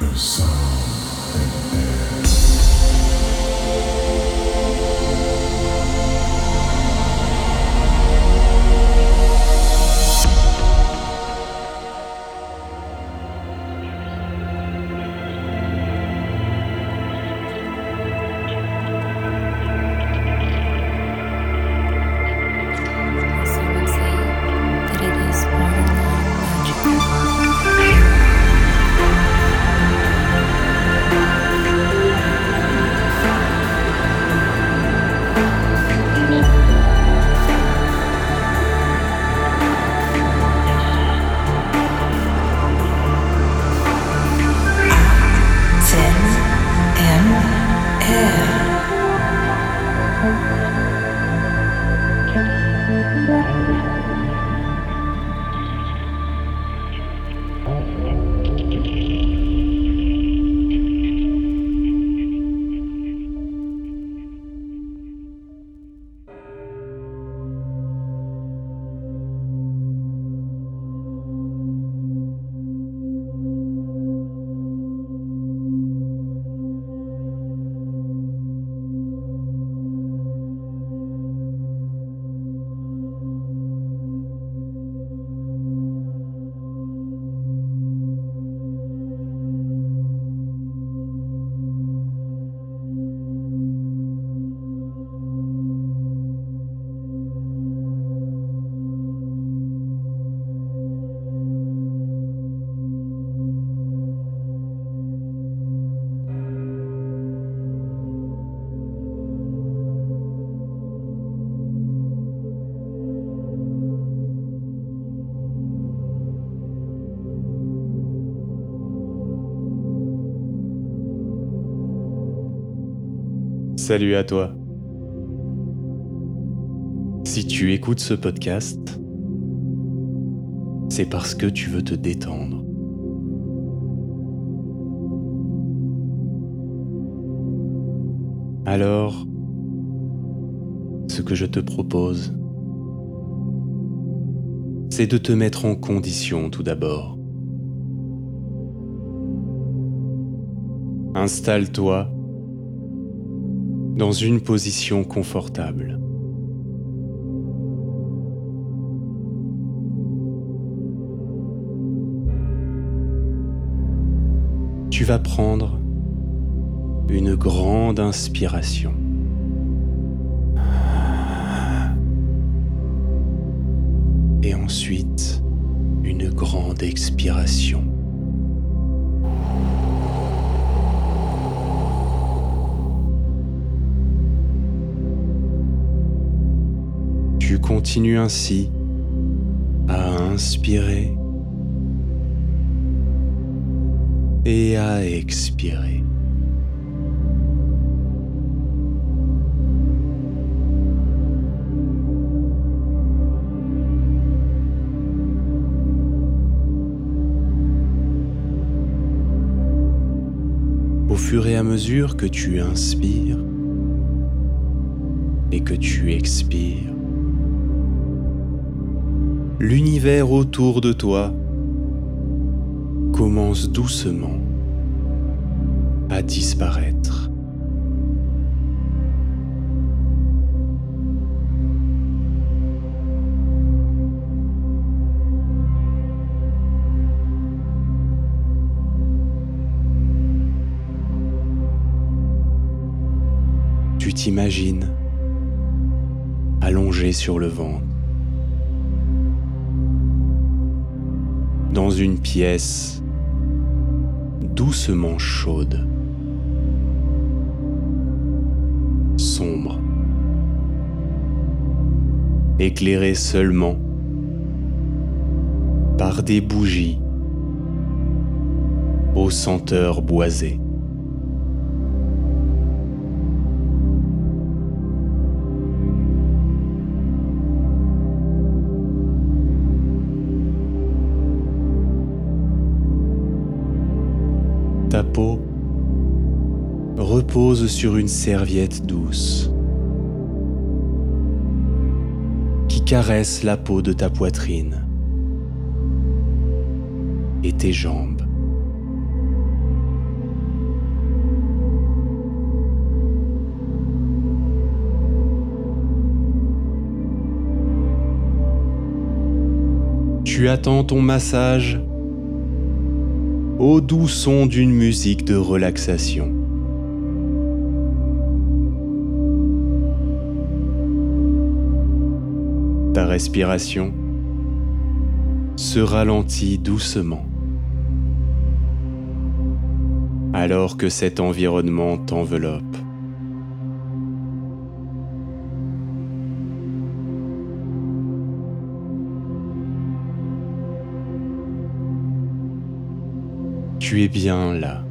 The sound and air. Salut à toi. Si tu écoutes ce podcast, c'est parce que tu veux te détendre. Alors, ce que je te propose, c'est de te mettre en condition tout d'abord. Installe-toi dans une position confortable. Tu vas prendre une grande inspiration. Et ensuite, une grande expiration. Tu continues ainsi à inspirer et à expirer. Au fur et à mesure que tu inspires et que tu expires, l'univers autour de toi commence doucement à disparaître. Tu t'imagines allongé sur le ventre dans une pièce doucement chaude, sombre, éclairée seulement par des bougies aux senteurs boisées. sur une serviette douce qui caresse la peau de ta poitrine et tes jambes. Tu attends ton massage au doux son d'une musique de relaxation. Respiration se ralentit doucement alors que cet environnement t'enveloppe. Tu es bien là.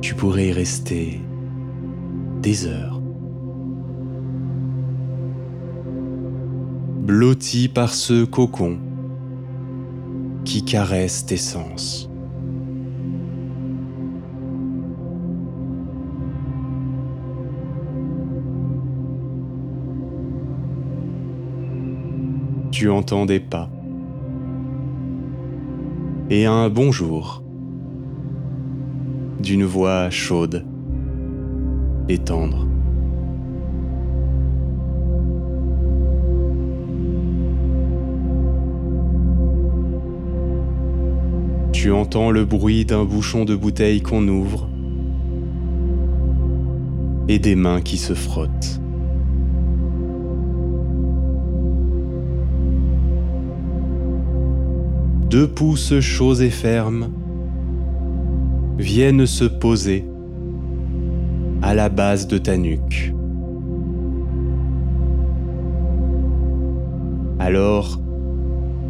Tu pourrais y rester des heures. Blotti par ce cocon qui caresse tes sens. Tu entends des pas et un bonjour d'une voix chaude et tendre. Tu entends le bruit d'un bouchon de bouteille qu'on ouvre et des mains qui se frottent. deux pouces chauds et fermes viennent se poser à la base de ta nuque. Alors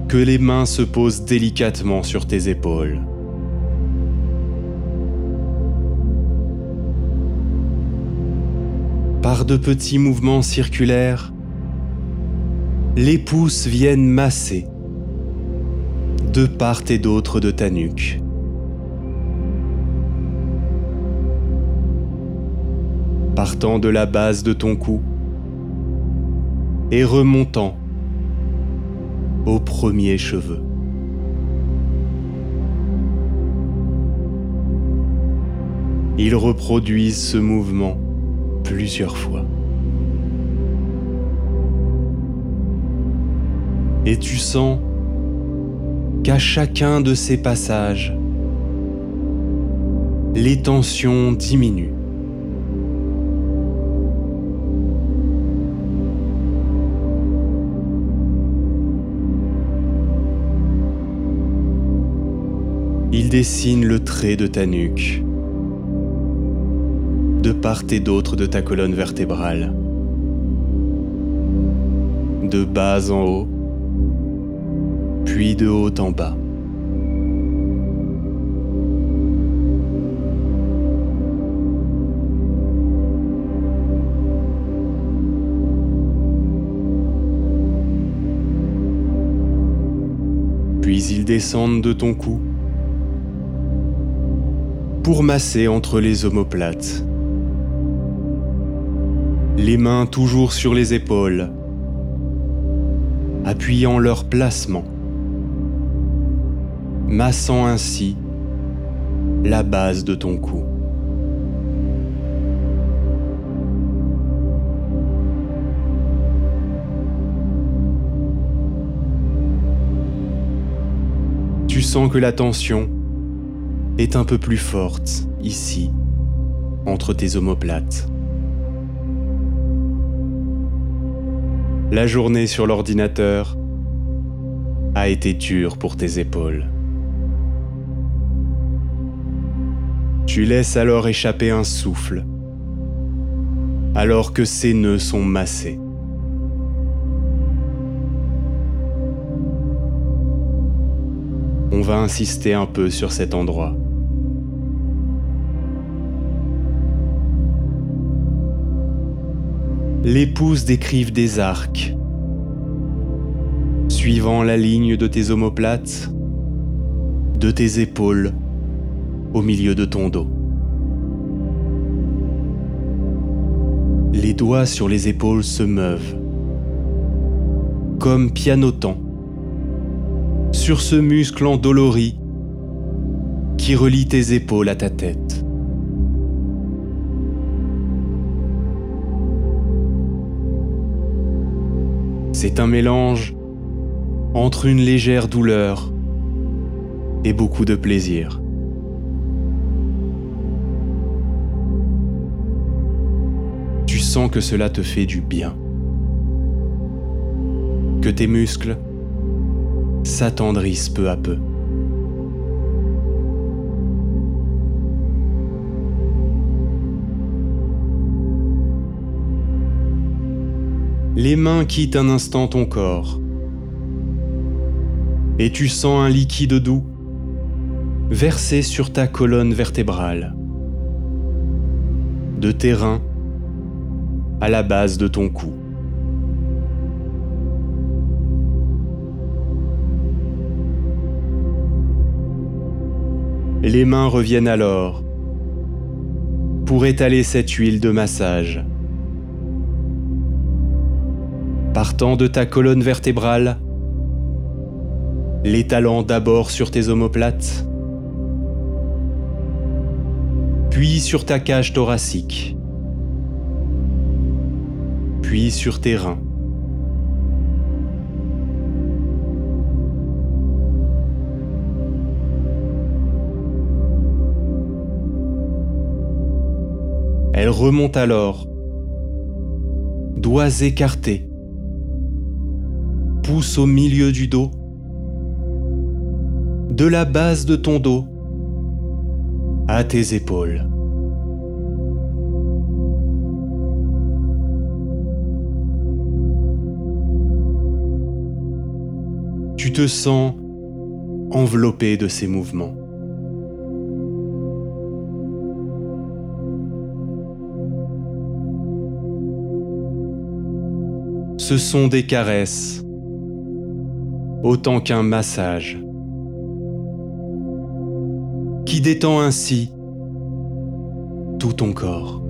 que les mains se posent délicatement sur tes épaules. Par de petits mouvements circulaires, les pouces viennent masser de part et d'autre de ta nuque. Partant de la base de ton cou et remontant aux premiers cheveux. Ils reproduisent ce mouvement plusieurs fois. Et tu sens qu'à chacun de ces passages, les tensions diminuent. Il dessine le trait de ta nuque, de part et d'autre de ta colonne vertébrale, de bas en haut, puis de haut en bas. Puis ils descendent de ton cou pour masser entre les omoplates. Les mains toujours sur les épaules, appuyant leur placement massant ainsi la base de ton cou. Tu sens que la tension est un peu plus forte ici, entre tes omoplates. La journée sur l'ordinateur a été dure pour tes épaules. Tu laisses alors échapper un souffle, alors que ses nœuds sont massés. On va insister un peu sur cet endroit. Les pouces décrivent des arcs, suivant la ligne de tes omoplates, de tes épaules au milieu de ton dos. Les doigts sur les épaules se meuvent, comme pianotant, sur ce muscle endolori qui relie tes épaules à ta tête. C'est un mélange entre une légère douleur et beaucoup de plaisir. Tu sens que cela te fait du bien, que tes muscles s'attendrissent peu à peu. Les mains quittent un instant ton corps et tu sens un liquide doux versé sur ta colonne vertébrale, de tes reins à la base de ton cou. Les mains reviennent alors pour étaler cette huile de massage. Partant de ta colonne vertébrale, l'étalant d'abord sur tes omoplates, puis sur ta cage thoracique, puis sur tes reins. Elle remonte alors, doigts écartés, pousse au milieu du dos, de la base de ton dos à tes épaules. Tu te sens enveloppé de ces mouvements. Ce sont des caresses autant qu'un massage qui détend ainsi tout ton corps.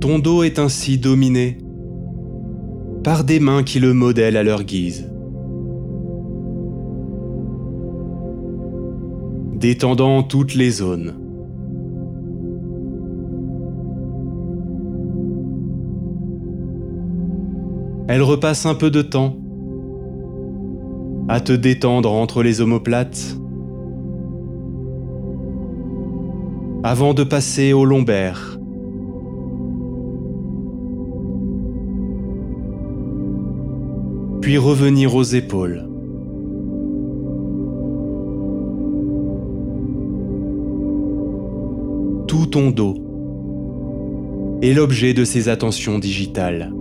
Ton dos est ainsi dominé par des mains qui le modèlent à leur guise. Détendant toutes les zones. Elle repasse un peu de temps à te détendre entre les omoplates avant de passer au lombaire. Puis revenir aux épaules. Ton dos est l'objet de ses attentions digitales.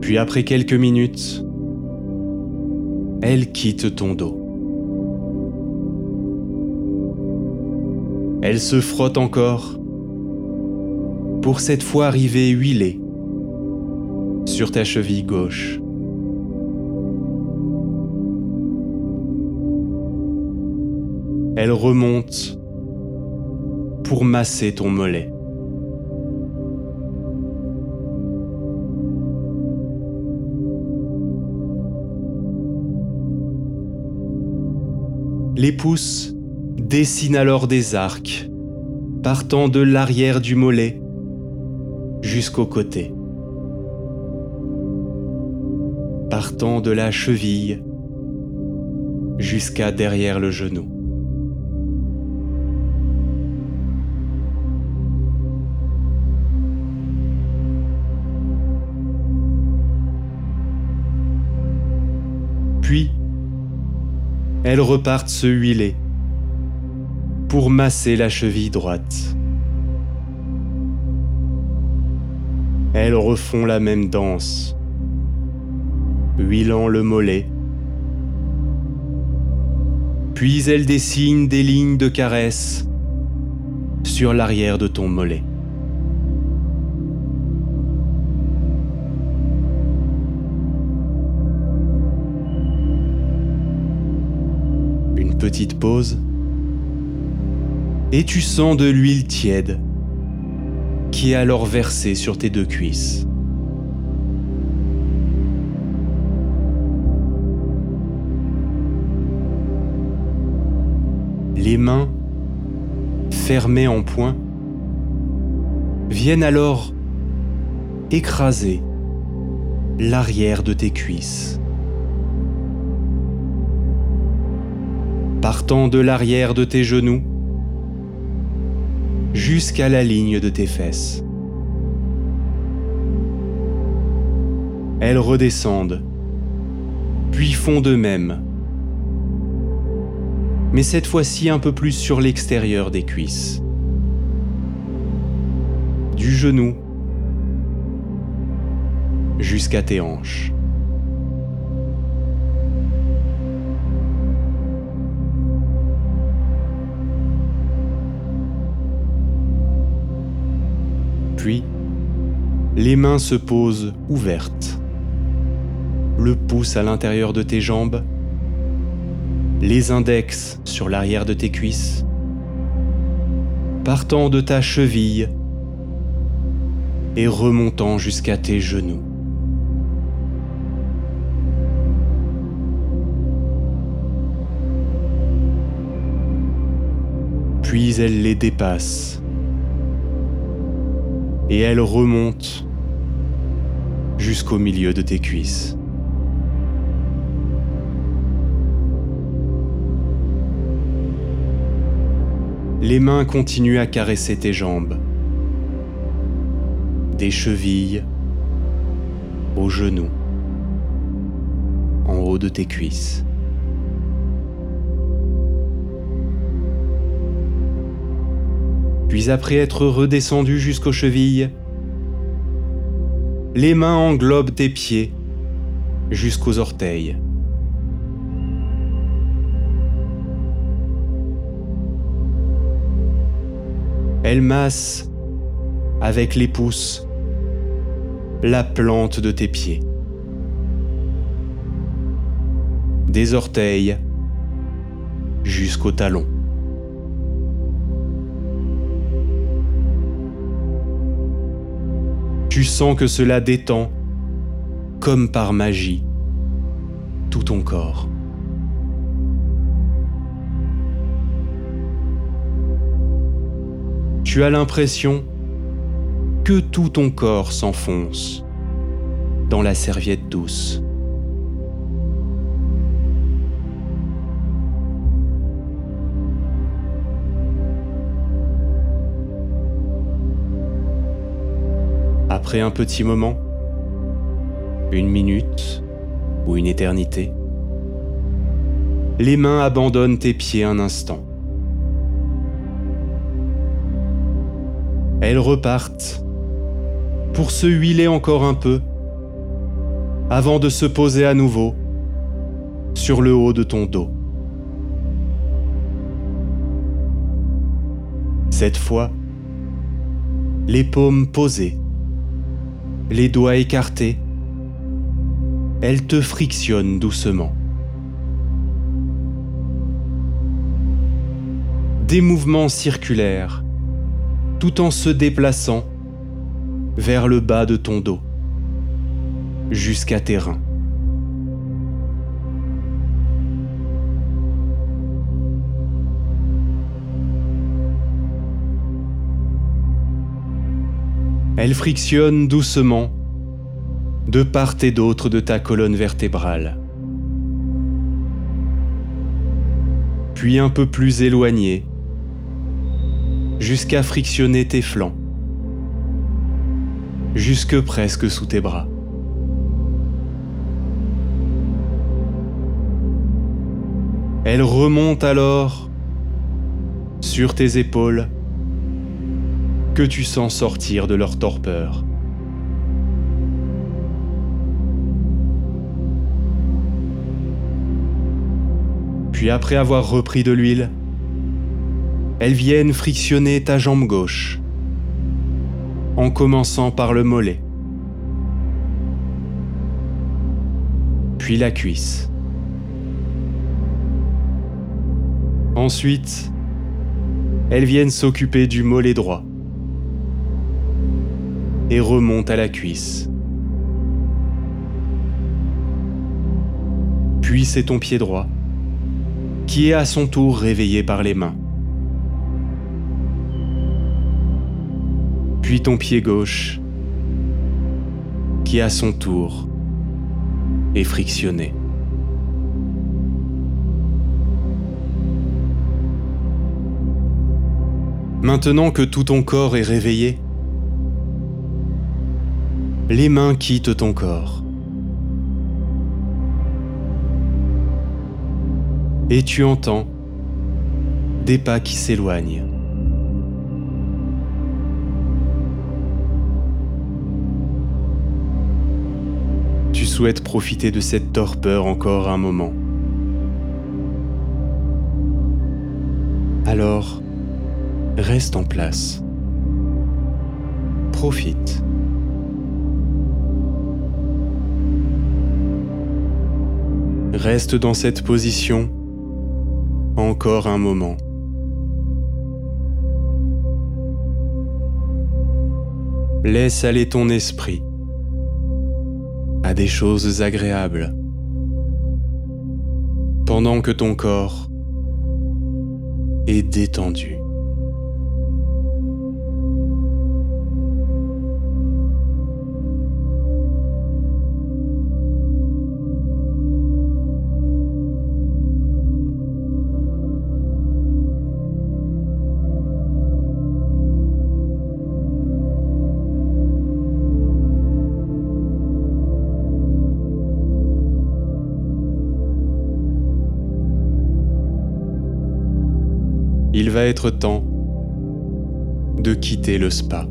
Puis après quelques minutes, elle quitte ton dos. Elle se frotte encore pour cette fois arriver huilée sur ta cheville gauche. Elle remonte pour masser ton mollet. Les pouces dessinent alors des arcs partant de l'arrière du mollet jusqu'au côté, partant de la cheville jusqu'à derrière le genou. Puis, elles repartent se huiler pour masser la cheville droite. Elles refont la même danse, huilant le mollet. Puis elles dessinent des lignes de caresse sur l'arrière de ton mollet. Une petite pause et tu sens de l'huile tiède qui est alors versé sur tes deux cuisses. Les mains, fermées en poing, viennent alors écraser l'arrière de tes cuisses. Partant de l'arrière de tes genoux jusqu'à la ligne de tes fesses. Elles redescendent, puis font de même, mais cette fois-ci un peu plus sur l'extérieur des cuisses. Du genou jusqu'à tes hanches. Puis, les mains se posent ouvertes, le pouce à l'intérieur de tes jambes, les index sur l'arrière de tes cuisses, partant de ta cheville et remontant jusqu'à tes genoux. Puis elle les dépasse et elle remonte jusqu'au milieu de tes cuisses. Les mains continuent à caresser tes jambes, des chevilles aux genoux, en haut de tes cuisses. Puis après être redescendu jusqu'aux chevilles, les mains englobent tes pieds jusqu'aux orteils. Elles massent avec les pouces la plante de tes pieds. Des orteils jusqu'aux talons. Tu sens que cela détend, comme par magie, tout ton corps. Tu as l'impression que tout ton corps s'enfonce dans la serviette douce. Un petit moment, une minute ou une éternité, les mains abandonnent tes pieds un instant. Elles repartent pour se huiler encore un peu avant de se poser à nouveau sur le haut de ton dos. Cette fois, les paumes posées les doigts écartés, elle te frictionne doucement. Des mouvements circulaires, tout en se déplaçant vers le bas de ton dos, jusqu'à tes reins. Elle frictionne doucement de part et d'autre de ta colonne vertébrale. Puis un peu plus éloignée, jusqu'à frictionner tes flancs, jusque presque sous tes bras. Elle remonte alors sur tes épaules que tu sens sortir de leur torpeur. Puis après avoir repris de l'huile, elles viennent frictionner ta jambe gauche, en commençant par le mollet, puis la cuisse. Ensuite, elles viennent s'occuper du mollet droit et remonte à la cuisse. Puis c'est ton pied droit, qui est à son tour réveillé par les mains. Puis ton pied gauche, qui à son tour est frictionné. Maintenant que tout ton corps est réveillé, les mains quittent ton corps. Et tu entends des pas qui s'éloignent. Tu souhaites profiter de cette torpeur encore un moment. Alors, reste en place. Profite. Reste dans cette position encore un moment. Laisse aller ton esprit à des choses agréables pendant que ton corps est détendu. Il va être temps de quitter le spa.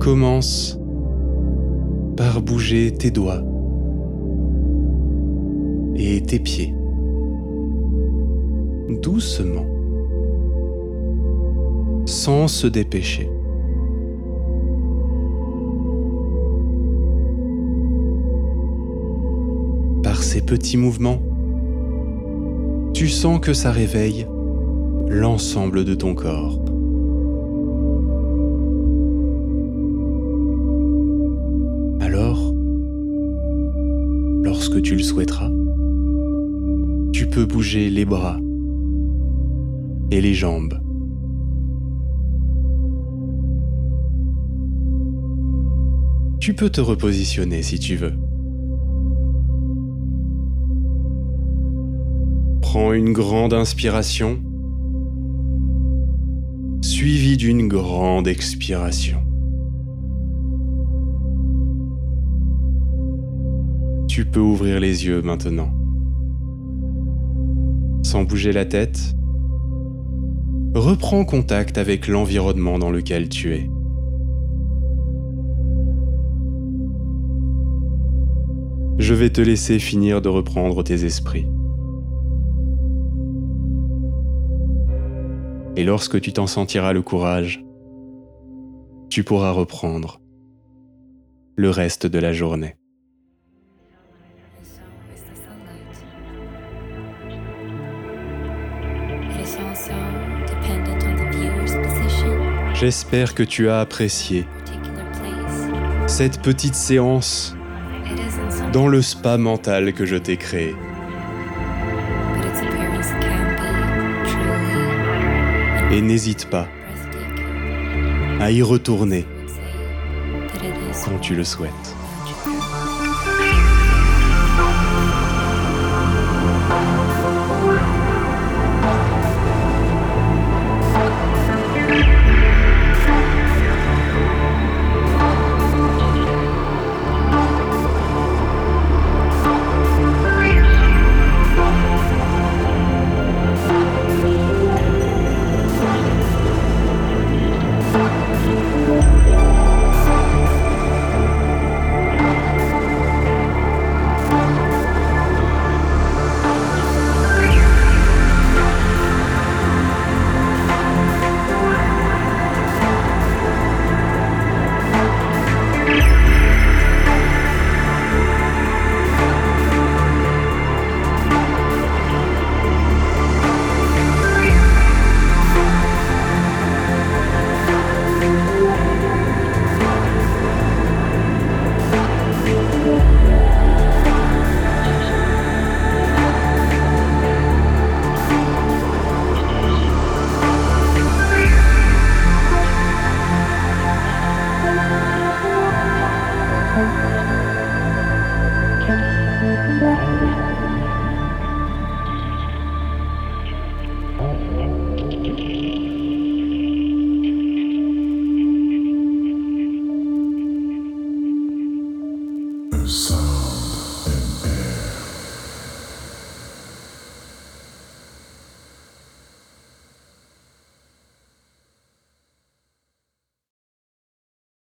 Commence par bouger tes doigts et tes pieds doucement, sans se dépêcher. Petits mouvements, tu sens que ça réveille l'ensemble de ton corps. Alors, lorsque tu le souhaiteras, tu peux bouger les bras et les jambes. Tu peux te repositionner si tu veux. Prends une grande inspiration, suivie d'une grande expiration. Tu peux ouvrir les yeux maintenant. Sans bouger la tête, reprends contact avec l'environnement dans lequel tu es. Je vais te laisser finir de reprendre tes esprits. Et lorsque tu t'en sentiras le courage, tu pourras reprendre le reste de la journée. J'espère que tu as apprécié cette petite séance dans le spa mental que je t'ai créé. Et n'hésite pas à y retourner quand tu le souhaites.